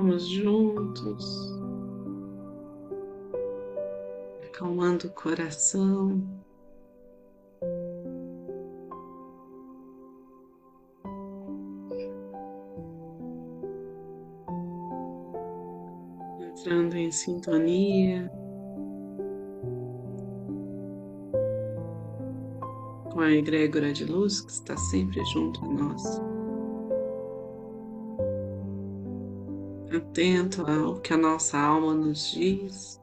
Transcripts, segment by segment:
Vamos juntos, acalmando o coração. Entrando em sintonia com a egrégora de luz que está sempre junto a nós. Atento ao que a nossa alma nos diz,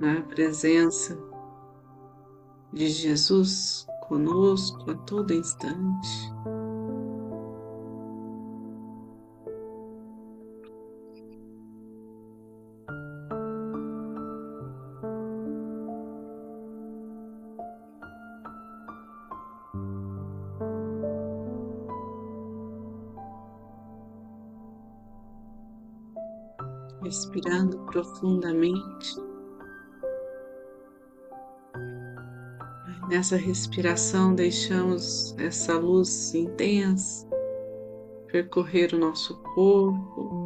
na presença de Jesus conosco a todo instante. Respirando profundamente. Nessa respiração, deixamos essa luz intensa percorrer o nosso corpo.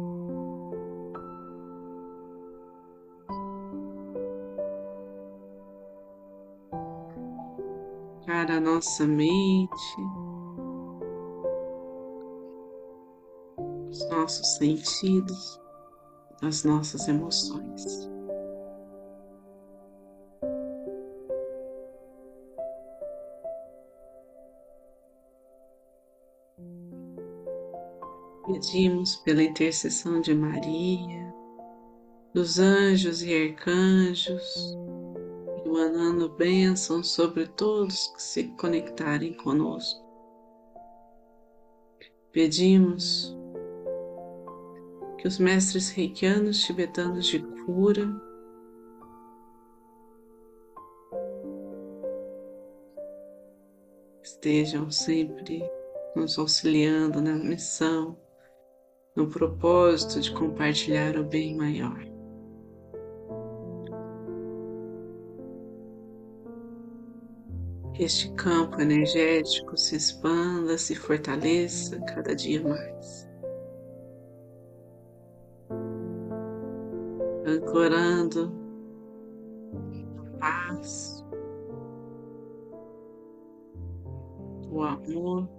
Para a nossa mente, os nossos sentidos as nossas emoções. Pedimos pela intercessão de Maria, dos anjos e arcanjos, emanando bênçãos sobre todos que se conectarem conosco. Pedimos que os mestres reikianos tibetanos de cura estejam sempre nos auxiliando na missão, no propósito de compartilhar o bem maior. Que este campo energético se expanda, se fortaleça cada dia mais. Ancorando a paz, o amor.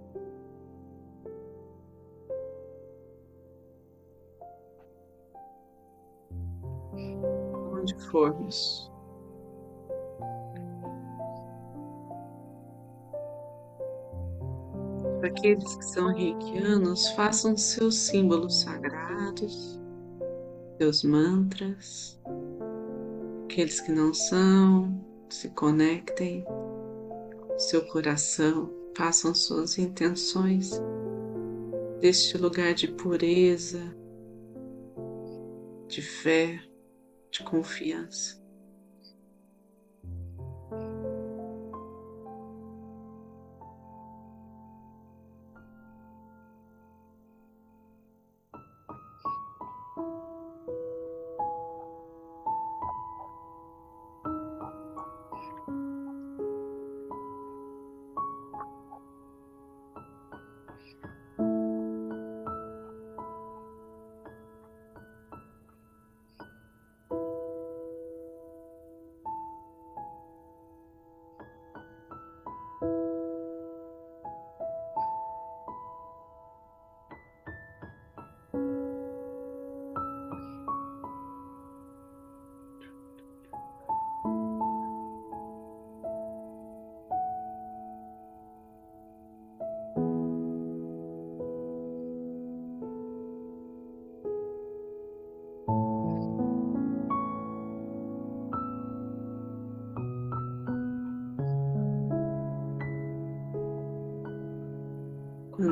Onde formos. Aqueles que são reikianos, façam seus símbolos sagrados seus mantras. Aqueles que não são, se conectem seu coração, façam suas intenções deste lugar de pureza, de fé, de confiança.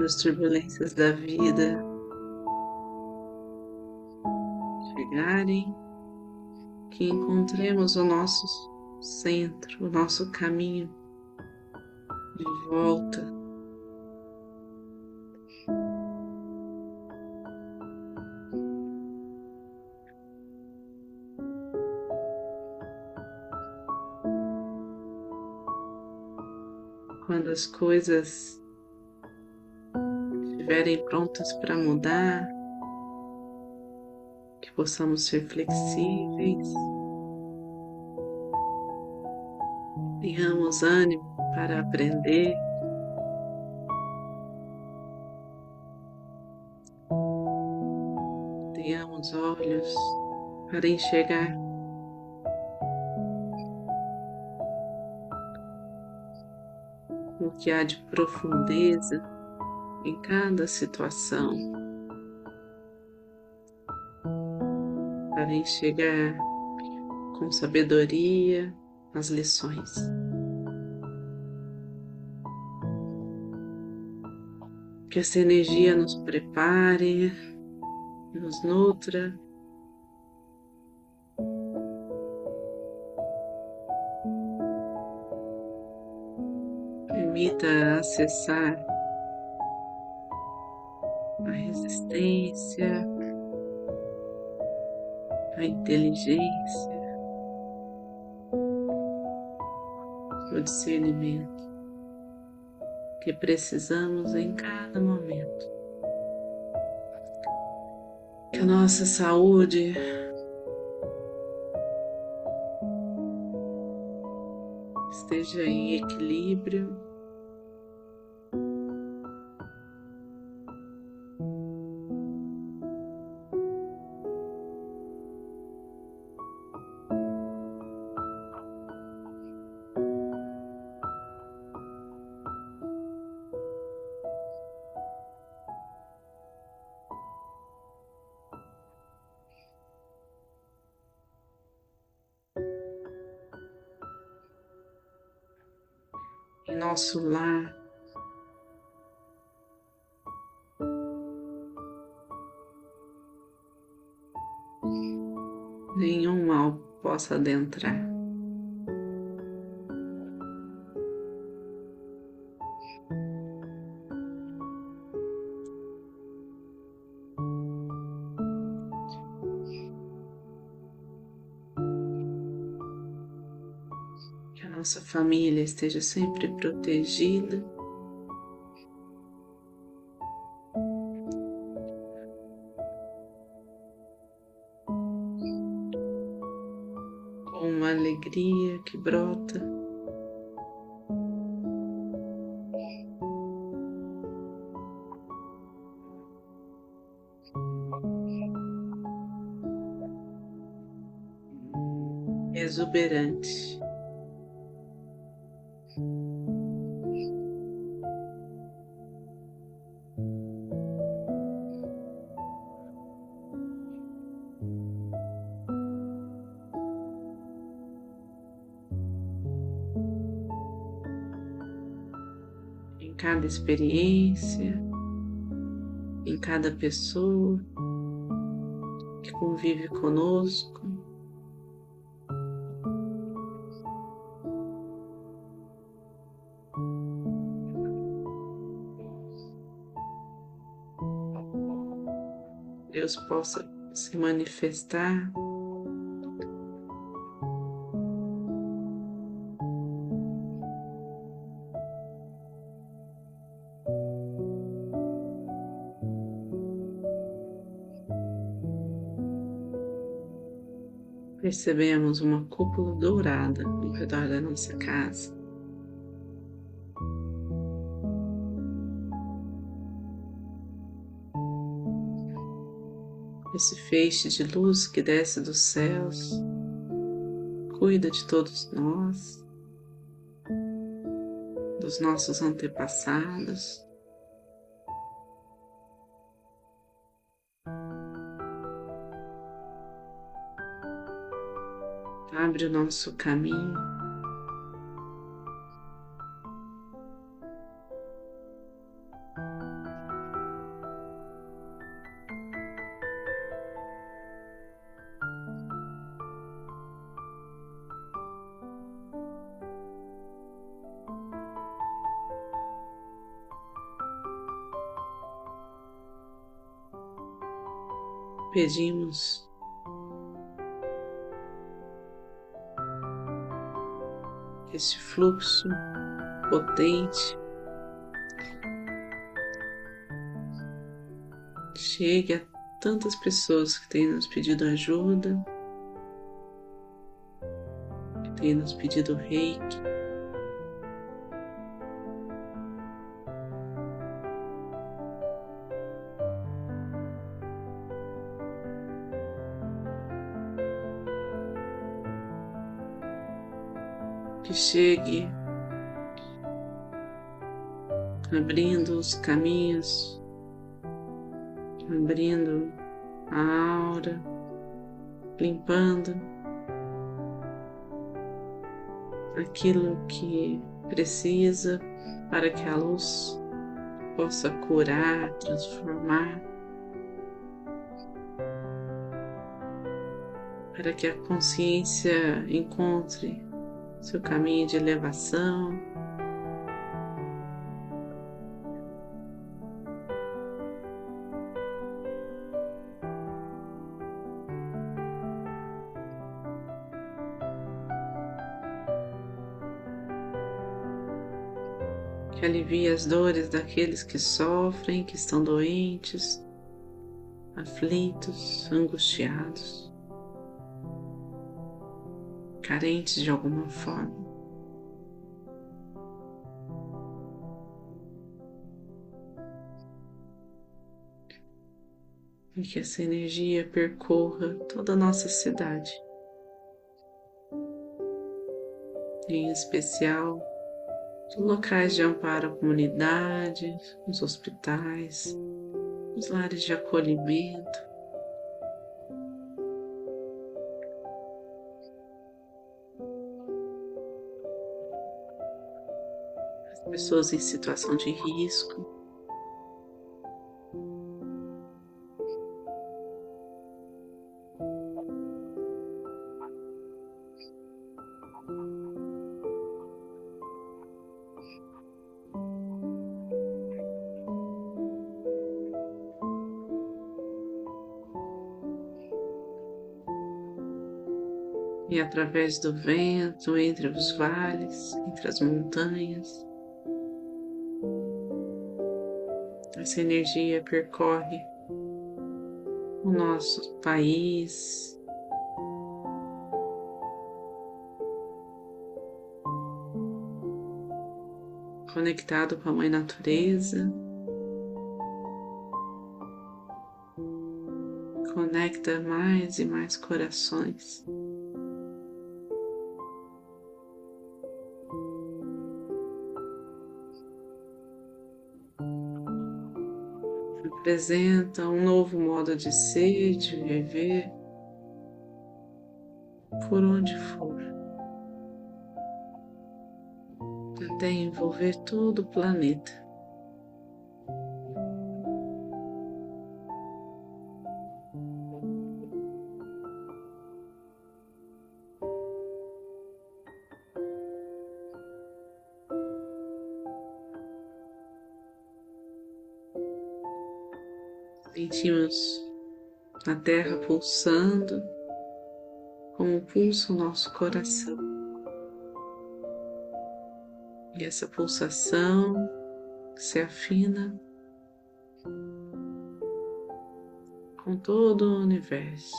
As turbulências da vida chegarem, que encontremos o nosso centro, o nosso caminho de volta. Quando as coisas estiverem prontas para mudar, que possamos ser flexíveis, tenhamos ânimo para aprender. Tenhamos olhos para enxergar. O que há de profundeza em cada situação, para enxergar com sabedoria as lições. Que essa energia nos prepare, nos nutra permita acessar resistência, a inteligência, o discernimento que precisamos em cada momento. Que a nossa saúde esteja em equilíbrio. Nosso lar. Nenhum mal possa adentrar. Nossa família esteja sempre protegida. Com uma alegria que brota. Exuberante. Cada experiência, em cada pessoa que convive conosco. Deus possa se manifestar percebemos uma cúpula dourada ao redor da nossa casa. Esse feixe de luz que desce dos céus cuida de todos nós, dos nossos antepassados. Abre o nosso caminho. Pedimos esse fluxo potente chegue a tantas pessoas que têm nos pedido ajuda, que têm nos pedido reiki. Que chegue abrindo os caminhos, abrindo a aura, limpando aquilo que precisa para que a luz possa curar, transformar, para que a consciência encontre seu caminho de elevação. que alivie as dores daqueles que sofrem, que estão doentes, aflitos, angustiados, carentes de alguma forma. E que essa energia percorra toda a nossa cidade, em especial locais de amparo à comunidade, os hospitais, os lares de acolhimento. Pessoas em situação de risco. e através do vento, entre os vales, entre as montanhas. Essa energia percorre o nosso país. Conectado com a Mãe Natureza, conecta mais e mais corações. Representa um novo modo de ser, de viver, por onde for, até envolver todo o planeta. Sentimos a terra pulsando, como pulsa o nosso coração. E essa pulsação se afina com todo o universo,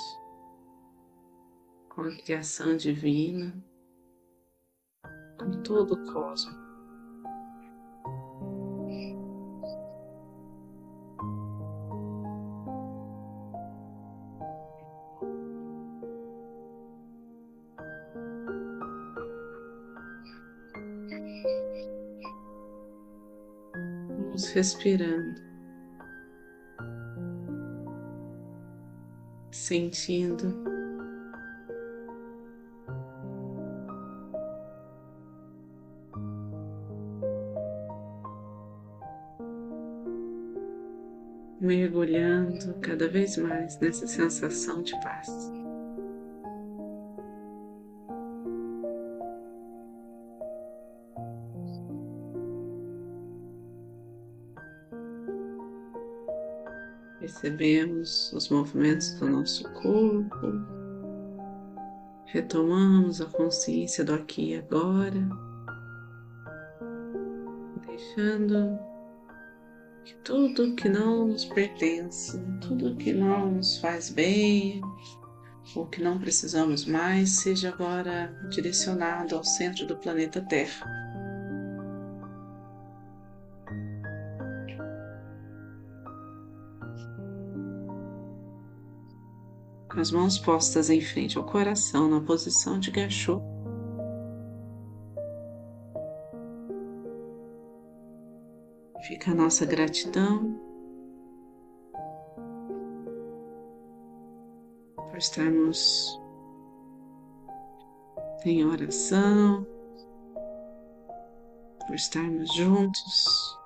com a criação divina, com todo o cosmos. Respirando, sentindo mergulhando cada vez mais nessa sensação de paz. Percebemos os movimentos do nosso corpo, retomamos a consciência do aqui e agora, deixando que tudo que não nos pertence, tudo que não nos faz bem, ou que não precisamos mais, seja agora direcionado ao centro do planeta Terra. Com as mãos postas em frente ao coração, na posição de gachô. Fica a nossa gratidão por estarmos em oração, por estarmos juntos,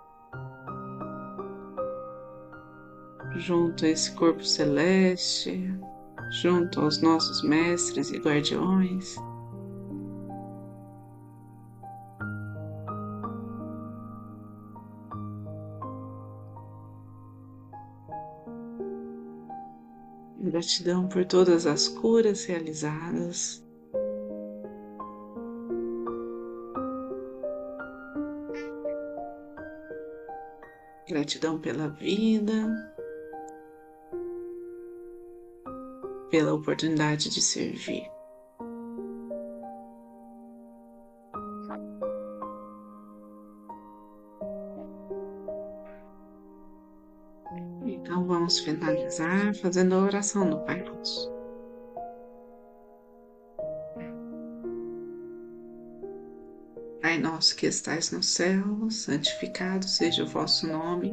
junto a esse corpo celeste, junto aos nossos mestres e guardiões. Gratidão por todas as curas realizadas. Gratidão pela vida, pela oportunidade de servir. Então vamos finalizar fazendo a oração do Pai Nosso. Pai nosso que estais no céu, santificado seja o vosso nome.